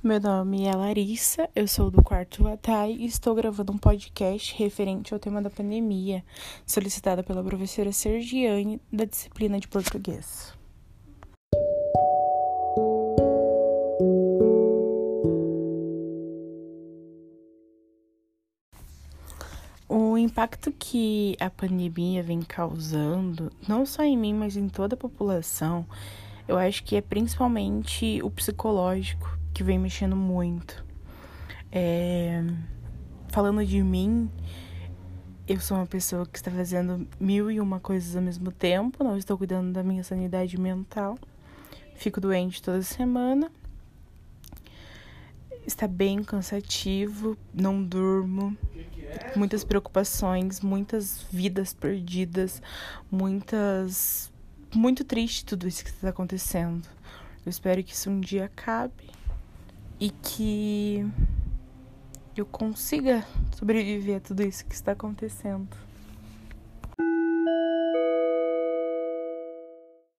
Meu nome é Larissa, eu sou do quarto Latai e estou gravando um podcast referente ao tema da pandemia, solicitada pela professora Sergiane, da disciplina de português. O impacto que a pandemia vem causando, não só em mim, mas em toda a população, eu acho que é principalmente o psicológico que vem mexendo muito. É... Falando de mim, eu sou uma pessoa que está fazendo mil e uma coisas ao mesmo tempo, não estou cuidando da minha sanidade mental. Fico doente toda semana. Está bem cansativo, não durmo, muitas preocupações, muitas vidas perdidas, muitas. Muito triste tudo isso que está acontecendo. Eu espero que isso um dia acabe e que eu consiga sobreviver a tudo isso que está acontecendo.